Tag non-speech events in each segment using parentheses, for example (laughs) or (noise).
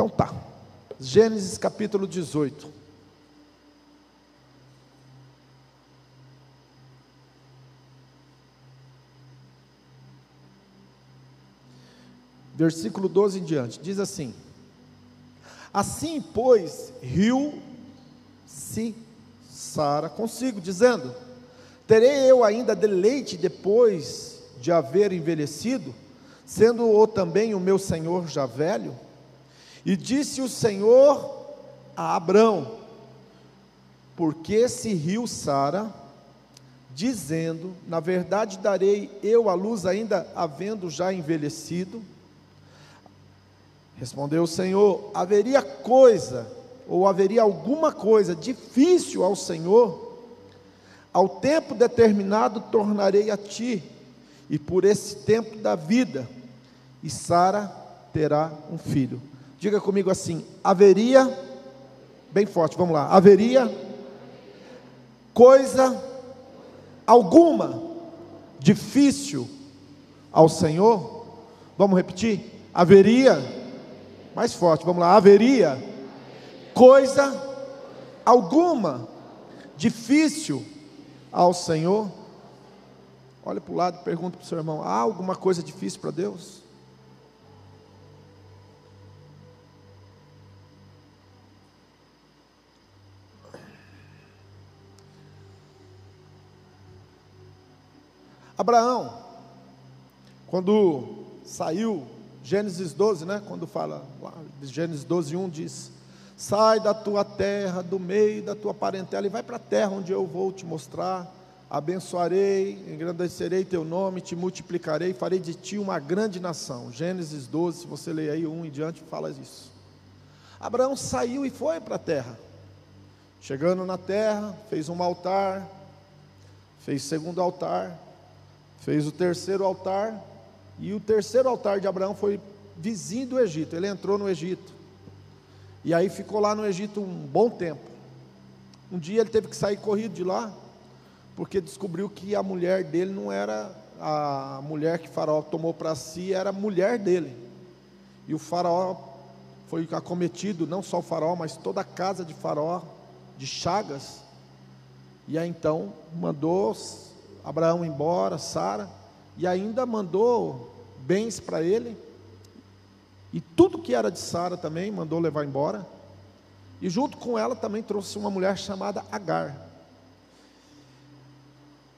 Então tá. Gênesis capítulo 18. Versículo 12 em diante, diz assim: Assim, pois, riu-se Sara consigo, dizendo: Terei eu ainda deleite depois de haver envelhecido, sendo-o também o meu senhor já velho? E disse o Senhor a Abrão: Por que se riu Sara, dizendo: Na verdade darei eu a luz ainda havendo já envelhecido? Respondeu o Senhor: Haveria coisa, ou haveria alguma coisa difícil ao Senhor? Ao tempo determinado tornarei a ti, e por esse tempo da vida, e Sara terá um filho. Diga comigo assim: haveria, bem forte, vamos lá, haveria coisa alguma difícil ao Senhor? Vamos repetir? Haveria mais forte, vamos lá. Haveria coisa alguma difícil ao Senhor? Olha para o lado e pergunta para o seu irmão: há alguma coisa difícil para Deus? Abraão, quando saiu Gênesis 12, né? Quando fala, Gênesis 12, 1 diz: Sai da tua terra, do meio da tua parentela, e vai para a terra onde eu vou te mostrar. Abençoarei, engrandecerei teu nome, te multiplicarei, farei de ti uma grande nação. Gênesis 12, se você ler aí um em diante, fala isso. Abraão saiu e foi para a terra. Chegando na terra, fez um altar, fez segundo altar, fez o terceiro altar, e o terceiro altar de Abraão foi vizinho do Egito. Ele entrou no Egito. E aí ficou lá no Egito um bom tempo. Um dia ele teve que sair corrido de lá, porque descobriu que a mulher dele não era a mulher que Faraó tomou para si, era a mulher dele. E o Faraó foi acometido, não só o Faraó, mas toda a casa de Faraó, de chagas. E aí então mandou Abraão embora, Sara, e ainda mandou bens para ele, e tudo que era de Sara também mandou levar embora, e junto com ela também trouxe uma mulher chamada Agar.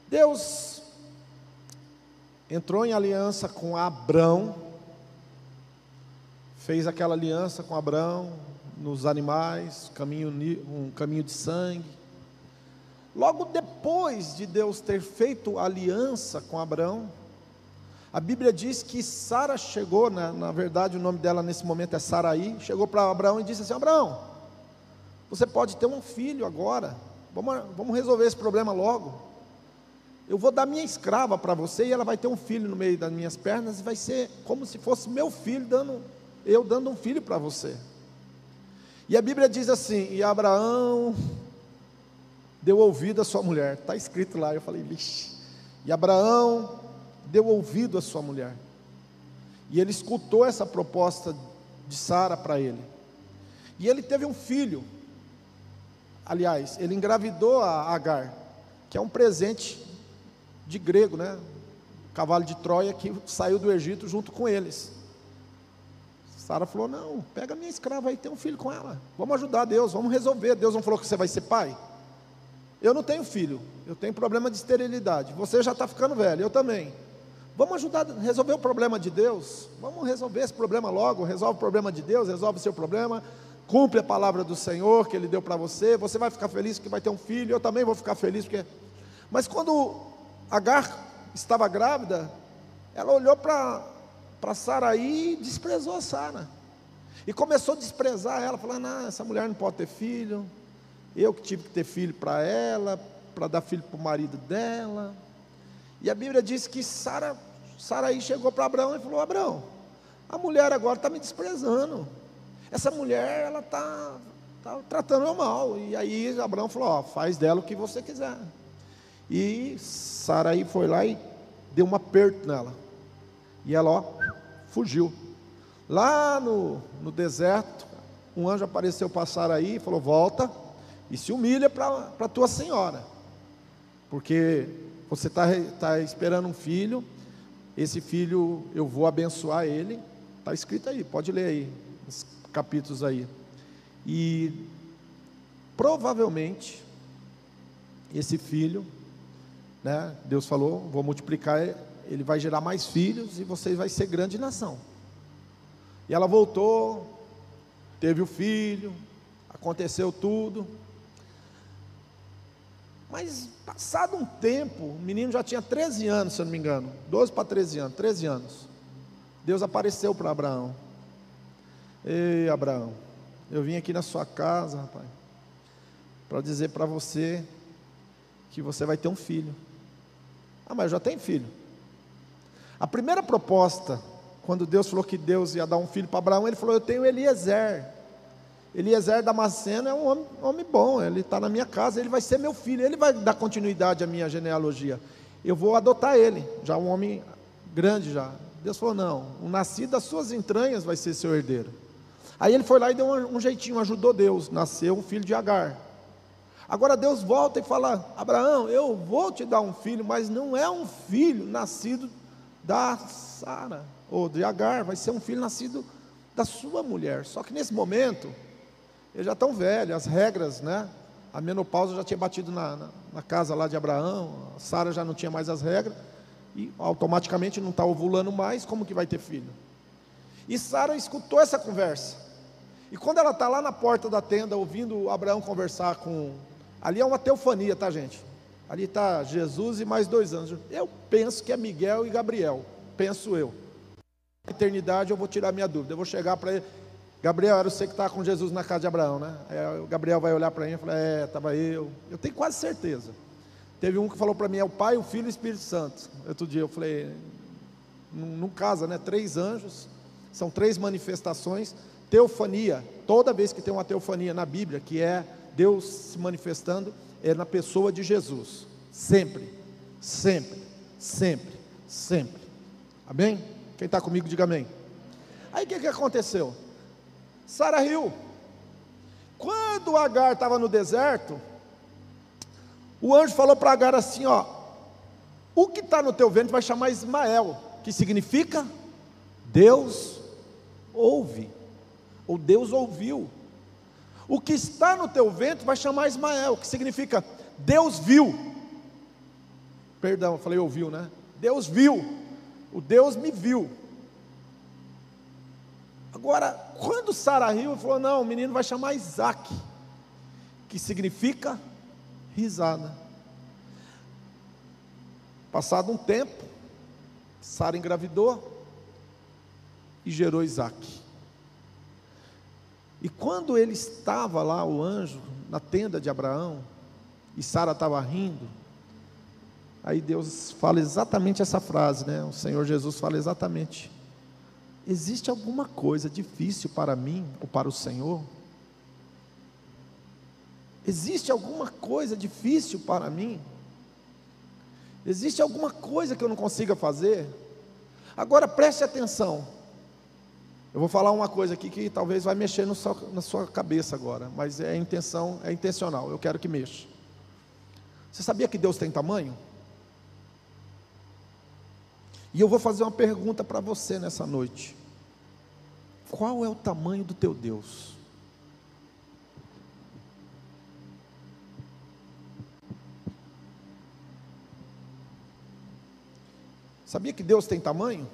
Deus entrou em aliança com Abrão, fez aquela aliança com Abrão nos animais, caminho, um caminho de sangue. Logo depois de Deus ter feito aliança com Abrão, a Bíblia diz que Sara chegou, na, né, na verdade o nome dela nesse momento é Saraí, chegou para Abraão e disse assim: Abraão, você pode ter um filho agora, vamos, vamos resolver esse problema logo. Eu vou dar minha escrava para você e ela vai ter um filho no meio das minhas pernas e vai ser como se fosse meu filho dando, eu dando um filho para você. E a Bíblia diz assim: e Abraão deu ouvido à sua mulher, está escrito lá. Eu falei, vixe. E Abraão deu ouvido à sua mulher. E ele escutou essa proposta de Sara para ele. E ele teve um filho. Aliás, ele engravidou a Agar, que é um presente de grego, né? cavalo de Troia que saiu do Egito junto com eles. Sara falou: Não, pega minha escrava aí, tem um filho com ela. Vamos ajudar Deus, vamos resolver. Deus não falou que você vai ser pai? Eu não tenho filho, eu tenho problema de esterilidade. Você já está ficando velho, eu também. Vamos ajudar a resolver o problema de Deus. Vamos resolver esse problema logo. Resolve o problema de Deus, resolve o seu problema. Cumpre a palavra do Senhor que Ele deu para você. Você vai ficar feliz porque vai ter um filho. Eu também vou ficar feliz porque. Mas quando Agar estava grávida, ela olhou para Saraí e desprezou a Sara. E começou a desprezar ela, falando: ah, essa mulher não pode ter filho. Eu que tive que ter filho para ela, para dar filho para o marido dela. E a Bíblia diz que Sara, Saraí chegou para Abraão e falou: Abraão, a mulher agora está me desprezando. Essa mulher, ela está tá tratando eu mal. E aí Abraão falou: faz dela o que você quiser. E Saraí foi lá e deu um aperto nela. E ela, ó, fugiu. Lá no, no deserto, um anjo apareceu passar aí e falou: Volta e se humilha para a tua senhora, porque você está tá esperando um filho, esse filho eu vou abençoar ele, está escrito aí, pode ler aí, os capítulos aí. E provavelmente esse filho, né, Deus falou, vou multiplicar, ele vai gerar mais filhos e você vai ser grande nação. E ela voltou, teve o filho, aconteceu tudo. Mas passado um tempo, o menino já tinha 13 anos, se eu não me engano, 12 para 13 anos, 13 anos. Deus apareceu para Abraão. Ei, Abraão, eu vim aqui na sua casa, rapaz, para dizer para você que você vai ter um filho. Ah, mas eu já tenho filho. A primeira proposta, quando Deus falou que Deus ia dar um filho para Abraão, ele falou: Eu tenho Eliezer. Eliezer Damasceno é um homem, homem bom, ele está na minha casa, ele vai ser meu filho, ele vai dar continuidade à minha genealogia. Eu vou adotar ele, já um homem grande já. Deus falou: Não, o nascido das suas entranhas vai ser seu herdeiro. Aí ele foi lá e deu um, um jeitinho, ajudou Deus, nasceu um filho de Agar. Agora Deus volta e fala: Abraão, eu vou te dar um filho, mas não é um filho nascido da Sara ou de Agar, vai ser um filho nascido da sua mulher. Só que nesse momento, ele já tão velho, as regras, né? A menopausa já tinha batido na, na, na casa lá de Abraão, Sara já não tinha mais as regras, e automaticamente não está ovulando mais, como que vai ter filho? E Sara escutou essa conversa. E quando ela está lá na porta da tenda, ouvindo Abraão conversar com Ali é uma teofania, tá, gente? Ali está Jesus e mais dois anjos. Eu penso que é Miguel e Gabriel. Penso eu. Na eternidade eu vou tirar minha dúvida. Eu vou chegar para ele. Gabriel, era você que estava com Jesus na casa de Abraão, né? Aí o Gabriel vai olhar para mim e falar: É, estava eu. Eu tenho quase certeza. Teve um que falou para mim: É o Pai, o Filho e o Espírito Santo. Outro dia eu falei: Não, não casa, né? Três anjos, são três manifestações. Teofania, toda vez que tem uma teofania na Bíblia, que é Deus se manifestando é na pessoa de Jesus. Sempre, sempre, sempre, sempre. Amém? Quem está comigo, diga amém. Aí o que, que aconteceu? Sara riu. Quando Agar estava no deserto, o anjo falou para Agar assim: ó, o que está no teu ventre vai chamar Ismael, que significa Deus ouve, ou Deus ouviu. O que está no teu ventre vai chamar Ismael, que significa Deus viu. Perdão, falei ouviu, né? Deus viu. O Deus me viu. Agora, quando Sara riu, falou: Não, o menino vai chamar Isaac, que significa risada. Passado um tempo, Sara engravidou e gerou Isaac. E quando ele estava lá, o anjo, na tenda de Abraão, e Sara estava rindo, aí Deus fala exatamente essa frase, né? O Senhor Jesus fala exatamente: Existe alguma coisa difícil para mim ou para o Senhor? Existe alguma coisa difícil para mim? Existe alguma coisa que eu não consiga fazer? Agora preste atenção. Eu vou falar uma coisa aqui que talvez vai mexer seu, na sua cabeça agora, mas é intenção, é intencional. Eu quero que mexa. Você sabia que Deus tem tamanho? E eu vou fazer uma pergunta para você nessa noite. Qual é o tamanho do teu Deus? Sabia que Deus tem tamanho?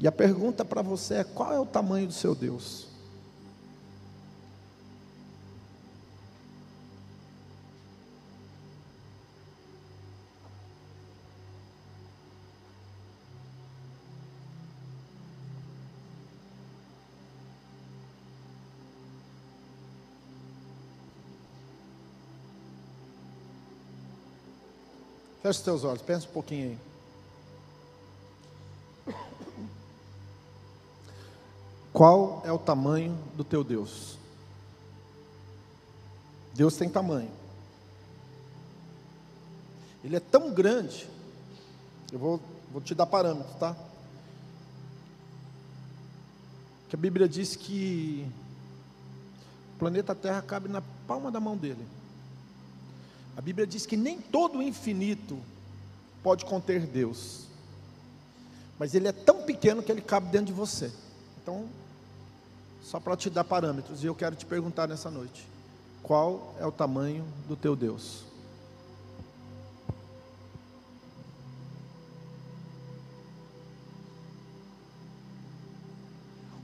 E a pergunta para você é: qual é o tamanho do seu Deus? Feche os teus olhos, pensa um pouquinho aí. Qual é o tamanho do teu Deus? Deus tem tamanho. Ele é tão grande. Eu vou, vou te dar parâmetros, tá? que a Bíblia diz que o planeta Terra cabe na palma da mão dele. A Bíblia diz que nem todo o infinito pode conter Deus, mas ele é tão pequeno que ele cabe dentro de você. Então, só para te dar parâmetros, e eu quero te perguntar nessa noite: qual é o tamanho do teu Deus?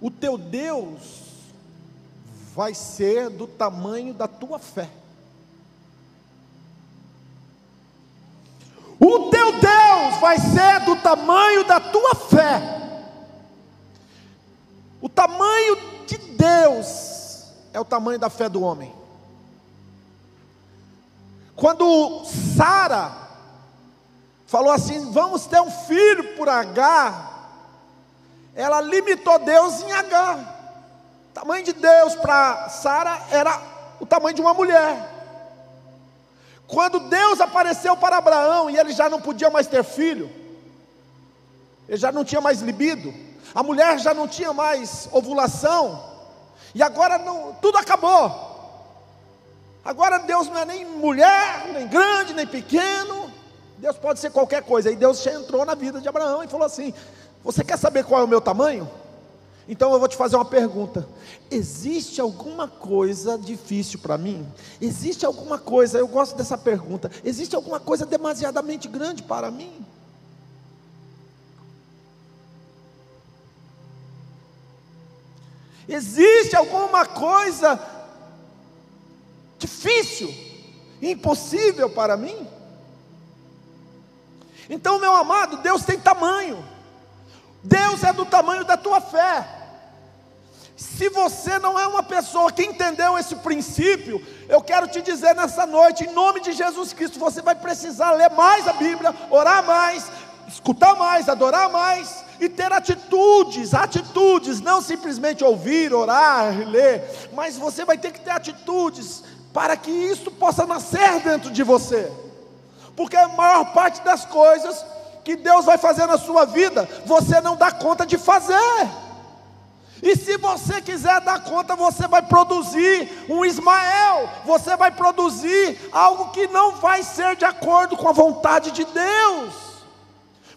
O teu Deus vai ser do tamanho da tua fé. O teu Deus vai ser do tamanho da tua fé. O tamanho de Deus é o tamanho da fé do homem. Quando Sara falou assim: Vamos ter um filho por H, ela limitou Deus em H. O tamanho de Deus para Sara era o tamanho de uma mulher. Quando Deus apareceu para Abraão e ele já não podia mais ter filho, ele já não tinha mais libido, a mulher já não tinha mais ovulação, e agora não, tudo acabou. Agora Deus não é nem mulher, nem grande, nem pequeno, Deus pode ser qualquer coisa. E Deus entrou na vida de Abraão e falou assim: Você quer saber qual é o meu tamanho? Então eu vou te fazer uma pergunta: existe alguma coisa difícil para mim? Existe alguma coisa, eu gosto dessa pergunta, existe alguma coisa demasiadamente grande para mim? Existe alguma coisa difícil, impossível para mim? Então, meu amado, Deus tem tamanho. Deus é do tamanho da tua fé. Se você não é uma pessoa que entendeu esse princípio, eu quero te dizer nessa noite, em nome de Jesus Cristo, você vai precisar ler mais a Bíblia, orar mais, escutar mais, adorar mais e ter atitudes, atitudes, não simplesmente ouvir, orar, ler, mas você vai ter que ter atitudes para que isso possa nascer dentro de você. Porque a maior parte das coisas que Deus vai fazer na sua vida, você não dá conta de fazer. E se você quiser dar conta, você vai produzir um Ismael, você vai produzir algo que não vai ser de acordo com a vontade de Deus.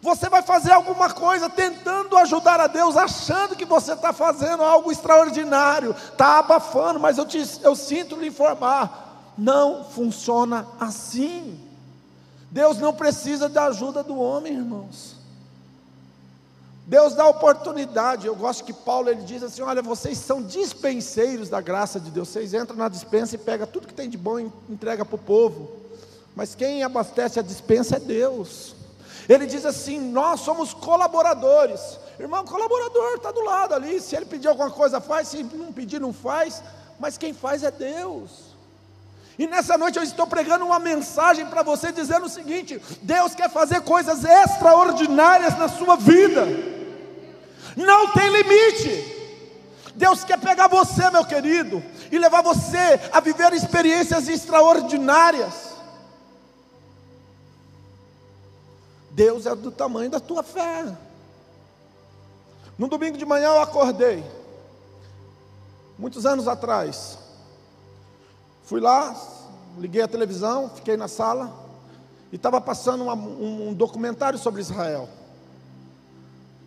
Você vai fazer alguma coisa tentando ajudar a Deus, achando que você está fazendo algo extraordinário, está abafando, mas eu, te, eu sinto lhe informar: não funciona assim. Deus não precisa da ajuda do homem, irmãos. Deus dá oportunidade. Eu gosto que Paulo ele diz assim: olha, vocês são dispenseiros da graça de Deus. Vocês entram na dispensa e pegam tudo que tem de bom e entrega para o povo. Mas quem abastece a dispensa é Deus. Ele diz assim: nós somos colaboradores. Irmão, colaborador está do lado ali. Se ele pedir alguma coisa, faz. Se não pedir, não faz. Mas quem faz é Deus. E nessa noite eu estou pregando uma mensagem para você dizendo o seguinte: Deus quer fazer coisas extraordinárias na sua vida. Não tem limite. Deus quer pegar você, meu querido, e levar você a viver experiências extraordinárias. Deus é do tamanho da tua fé. No domingo de manhã eu acordei, muitos anos atrás. Fui lá, liguei a televisão, fiquei na sala e estava passando uma, um, um documentário sobre Israel.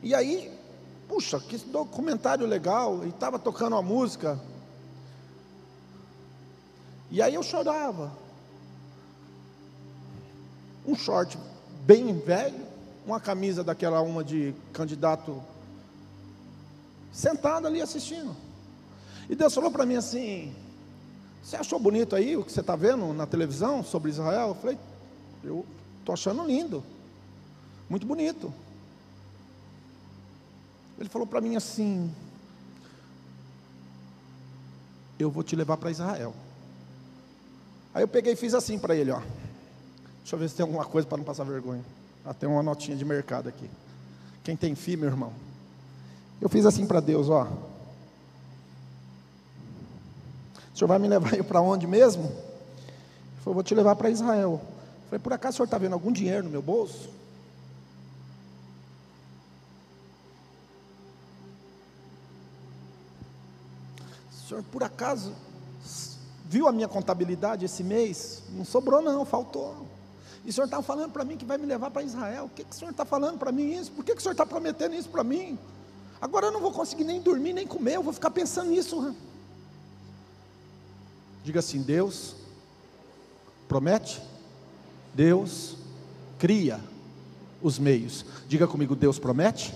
E aí puxa, que documentário legal, e estava tocando uma música. E aí eu chorava. Um short bem velho, uma camisa daquela uma de candidato sentado ali assistindo. E Deus falou para mim assim: Você achou bonito aí o que você está vendo na televisão sobre Israel? Eu falei: Eu estou achando lindo, muito bonito. Ele falou para mim assim: Eu vou te levar para Israel. Aí eu peguei e fiz assim para ele, ó. Deixa eu ver se tem alguma coisa para não passar vergonha. Ah, tem uma notinha de mercado aqui. Quem tem filho, meu irmão? Eu fiz assim para Deus, ó. O senhor vai me levar (laughs) para onde mesmo? Ele falou, vou te levar para Israel. Eu falei, por acaso o senhor está vendo algum dinheiro no meu bolso? O senhor por acaso viu a minha contabilidade esse mês? Não sobrou, não, faltou. E o senhor está falando para mim que vai me levar para Israel. O que, que o senhor está falando para mim isso? Por que, que o senhor está prometendo isso para mim? Agora eu não vou conseguir nem dormir, nem comer, eu vou ficar pensando nisso. Diga assim: Deus promete, Deus cria os meios. Diga comigo: Deus promete,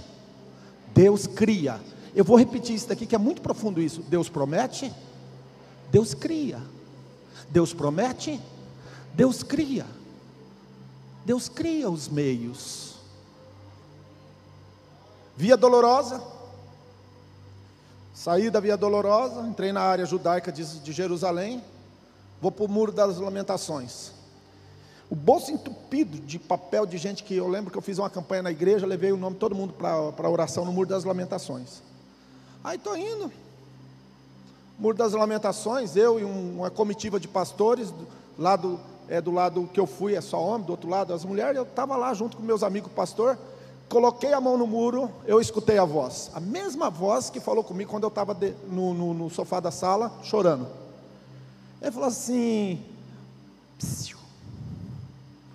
Deus cria. Eu vou repetir isso daqui que é muito profundo isso. Deus promete, Deus cria. Deus promete, Deus cria. Deus cria os meios. Via Dolorosa. Saí da Via Dolorosa, entrei na área judaica de, de Jerusalém. Vou para o Muro das Lamentações. O bolso entupido de papel de gente que eu lembro que eu fiz uma campanha na igreja, levei o nome de todo mundo para a oração no Muro das Lamentações. Aí estou indo. Muro das Lamentações, eu e uma comitiva de pastores, do lado, é, do lado que eu fui é só homem, do outro lado as mulheres, eu estava lá junto com meus amigos pastor, coloquei a mão no muro, eu escutei a voz, a mesma voz que falou comigo quando eu estava no, no, no, sofá da sala, chorando. Ele falou assim: Psiu.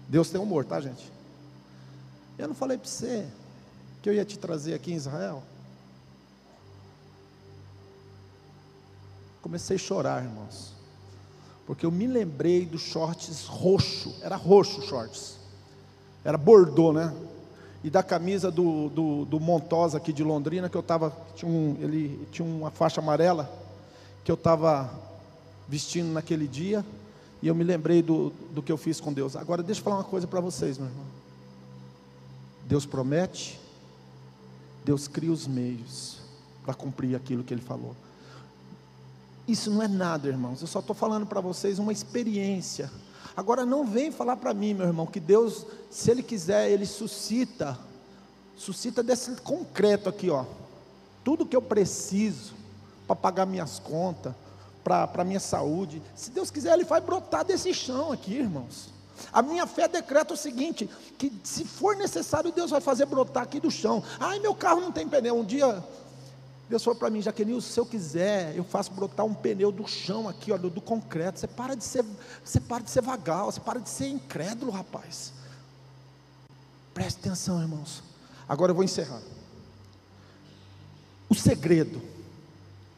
Deus tem humor, tá, gente? Eu não falei para você que eu ia te trazer aqui em Israel? Comecei a chorar, irmãos. Porque eu me lembrei dos shorts roxo, era roxo shorts. Era bordô, né? E da camisa do, do, do Montosa aqui de Londrina, que eu estava, tinha um, ele tinha uma faixa amarela, que eu estava vestindo naquele dia, e eu me lembrei do, do que eu fiz com Deus. Agora, deixa eu falar uma coisa para vocês, meu irmão. Deus promete, Deus cria os meios para cumprir aquilo que Ele falou. Isso não é nada, irmãos. Eu só estou falando para vocês uma experiência. Agora não vem falar para mim, meu irmão, que Deus, se Ele quiser, Ele suscita, suscita desse concreto aqui, ó. Tudo que eu preciso para pagar minhas contas, para a minha saúde. Se Deus quiser, Ele vai brotar desse chão aqui, irmãos. A minha fé decreta o seguinte: que se for necessário, Deus vai fazer brotar aqui do chão. Ai, meu carro não tem pneu. Um dia Deus falou para mim, Jaqueline, se eu quiser, eu faço brotar um pneu do chão aqui, olha, do concreto. Você para de ser, você para de ser vagal, você para de ser incrédulo, rapaz. Preste atenção, irmãos. Agora eu vou encerrar. O segredo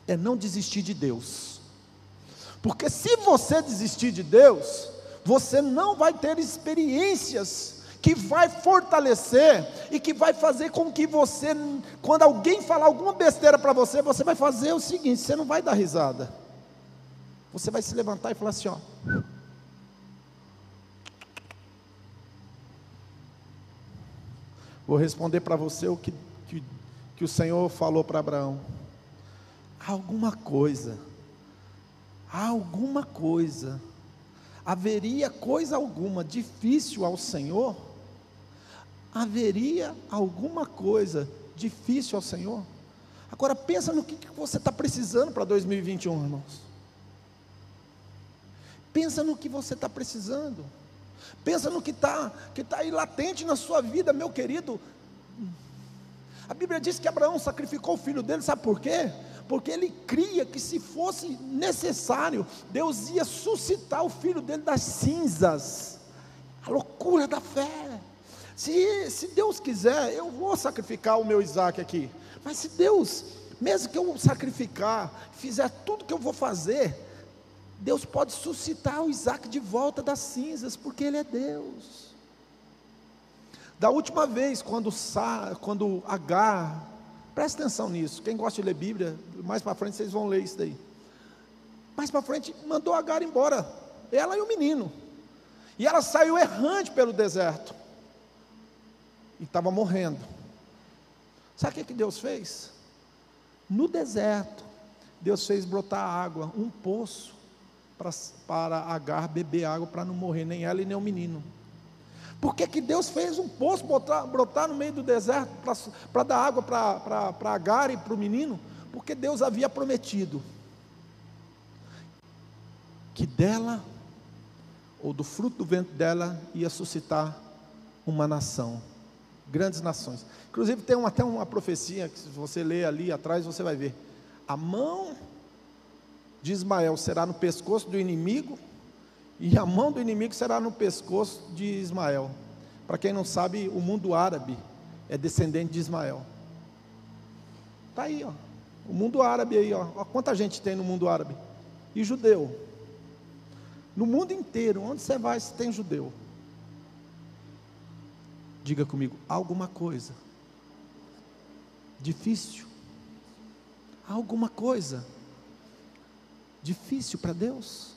é não desistir de Deus. Porque se você desistir de Deus, você não vai ter experiências que vai fortalecer e que vai fazer com que você, quando alguém falar alguma besteira para você, você vai fazer o seguinte: você não vai dar risada, você vai se levantar e falar assim: ó. Vou responder para você o que, que, que o Senhor falou para Abraão. Alguma coisa, alguma coisa, haveria coisa alguma difícil ao Senhor haveria alguma coisa difícil ao Senhor? Agora pensa no que, que você está precisando para 2021, irmãos. Pensa no que você está precisando. Pensa no que está que tá aí latente na sua vida, meu querido. A Bíblia diz que Abraão sacrificou o filho dele, sabe por quê? Porque ele cria que se fosse necessário, Deus ia suscitar o filho dele das cinzas. A loucura da fé. Se, se Deus quiser, eu vou sacrificar o meu Isaac aqui. Mas se Deus, mesmo que eu sacrificar, fizer tudo que eu vou fazer, Deus pode suscitar o Isaac de volta das cinzas, porque Ele é Deus. Da última vez, quando, quando Agar, presta atenção nisso, quem gosta de ler Bíblia, mais para frente vocês vão ler isso daí. Mais para frente, mandou Agar embora, ela e o menino. E ela saiu errante pelo deserto e estava morrendo. Sabe o que, que Deus fez? No deserto, Deus fez brotar água, um poço, para, para Agar beber água para não morrer, nem ela e nem o menino. Por que, que Deus fez um poço brotar, brotar no meio do deserto para dar água para Agar e para o menino? Porque Deus havia prometido que dela, ou do fruto do vento dela, ia suscitar uma nação grandes nações. Inclusive tem uma, até uma profecia que se você ler ali atrás você vai ver. A mão de Ismael será no pescoço do inimigo, e a mão do inimigo será no pescoço de Ismael. Para quem não sabe, o mundo árabe é descendente de Ismael. Está aí, ó. O mundo árabe aí, ó. ó. Quanta gente tem no mundo árabe? E judeu. No mundo inteiro, onde você vai, você tem judeu. Diga comigo, alguma coisa difícil. Alguma coisa difícil para Deus.